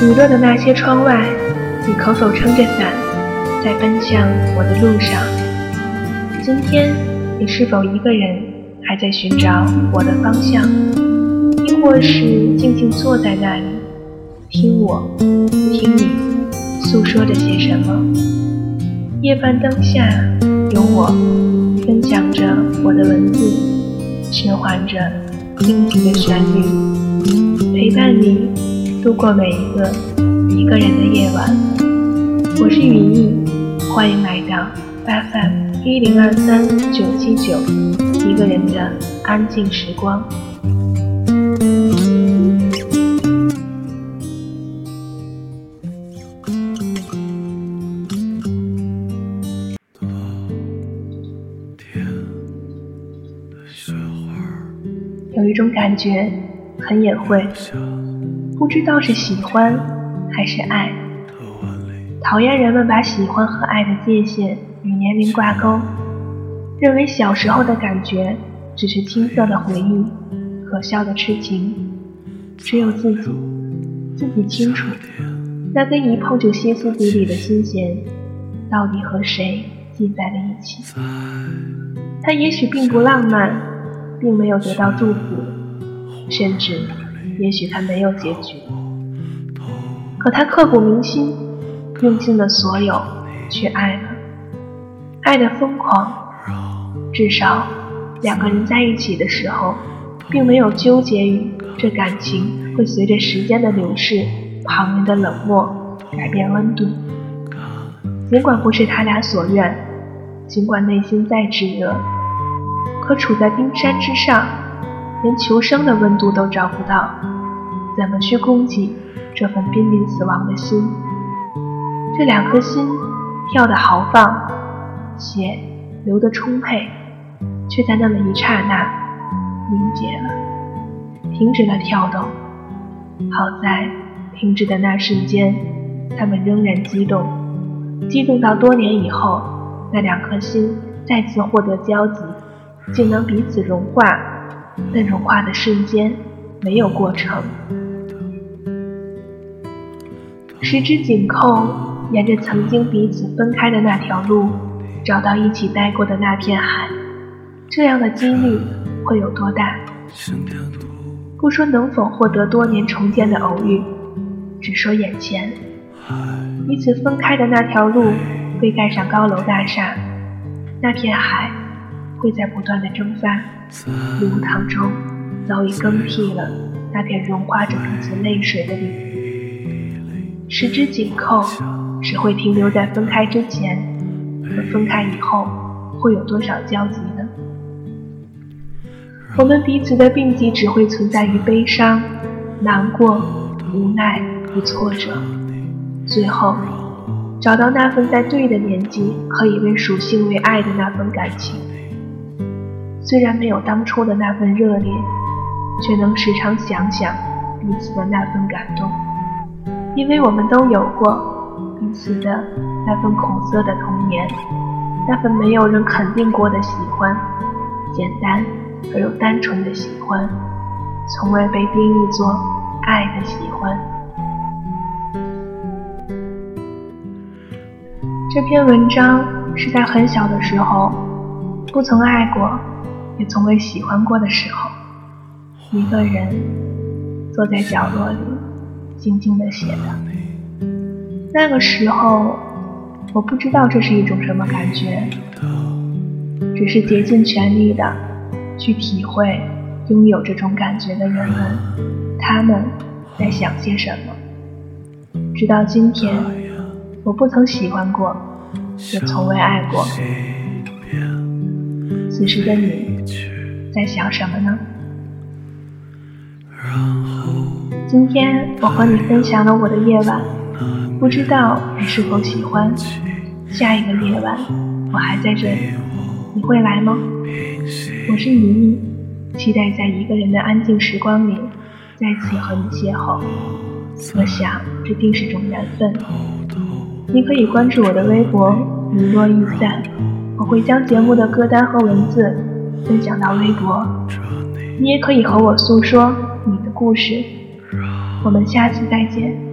雨落的那些窗外，你可否撑着伞，在奔向我的路上？今天你是否一个人，还在寻找我的方向？亦或是静静坐在那里，听我，听你诉说着些什么？夜半灯下，有我，分享着我的文字，循环着静静的旋律，陪伴你。度过每一个一个人的夜晚，我是云逸，欢迎来到 FM 一零二三九七九，一个人的安静时光。有一种感觉很隐晦。不知道是喜欢还是爱，讨厌人们把喜欢和爱的界限与年龄挂钩，认为小时候的感觉只是青涩的回忆，可笑的痴情。只有自己，自己清楚，那根一碰就歇斯底里的心弦，到底和谁系在了一起。他也许并不浪漫，并没有得到祝福，甚至。也许他没有结局，可他刻骨铭心，用尽了所有去爱了，爱的疯狂。至少两个人在一起的时候，并没有纠结于这感情会随着时间的流逝、旁人的冷漠改变温度。尽管不是他俩所愿，尽管内心再炙热，可处在冰山之上。连求生的温度都找不到，怎么去供给这份濒临死亡的心？这两颗心跳得豪放，血流得充沛，却在那么一刹那凝结了，停止了跳动。好在停止的那瞬间，他们仍然激动，激动到多年以后，那两颗心再次获得交集，竟能彼此融化。但融化的瞬间没有过程，十指紧扣，沿着曾经彼此分开的那条路，找到一起待过的那片海，这样的几率会有多大？不说能否获得多年重见的偶遇，只说眼前，彼此分开的那条路被盖上高楼大厦，那片海会在不断的蒸发。流淌中，早已更替了那片融化着彼此泪水的领。十指紧扣，只会停留在分开之前，和分开以后，会有多少交集呢？我们彼此的病疾只会存在于悲伤、难过、无奈与挫折，最后找到那份在对的年纪可以为属性为爱的那份感情。虽然没有当初的那份热烈，却能时常想想彼此的那份感动，因为我们都有过彼此的那份苦涩的童年，那份没有人肯定过的喜欢，简单而又单纯的喜欢，从未被定义作爱的喜欢。这篇文章是在很小的时候，不曾爱过。也从未喜欢过的时候，一个人坐在角落里，静静地写的。那个时候，我不知道这是一种什么感觉，只是竭尽全力的去体会拥有这种感觉的人们，他们在想些什么。直到今天，我不曾喜欢过，也从未爱过。此时的你在想什么呢？今天我和你分享了我的夜晚，不知道你是否喜欢。下一个夜晚我还在这里，你会来吗？我是妮妮，期待在一个人的安静时光里再次和你邂逅。我想这定是种缘分。你可以关注我的微博“雨落易散”。我会将节目的歌单和文字分享到微博，你也可以和我诉说你的故事。我们下次再见。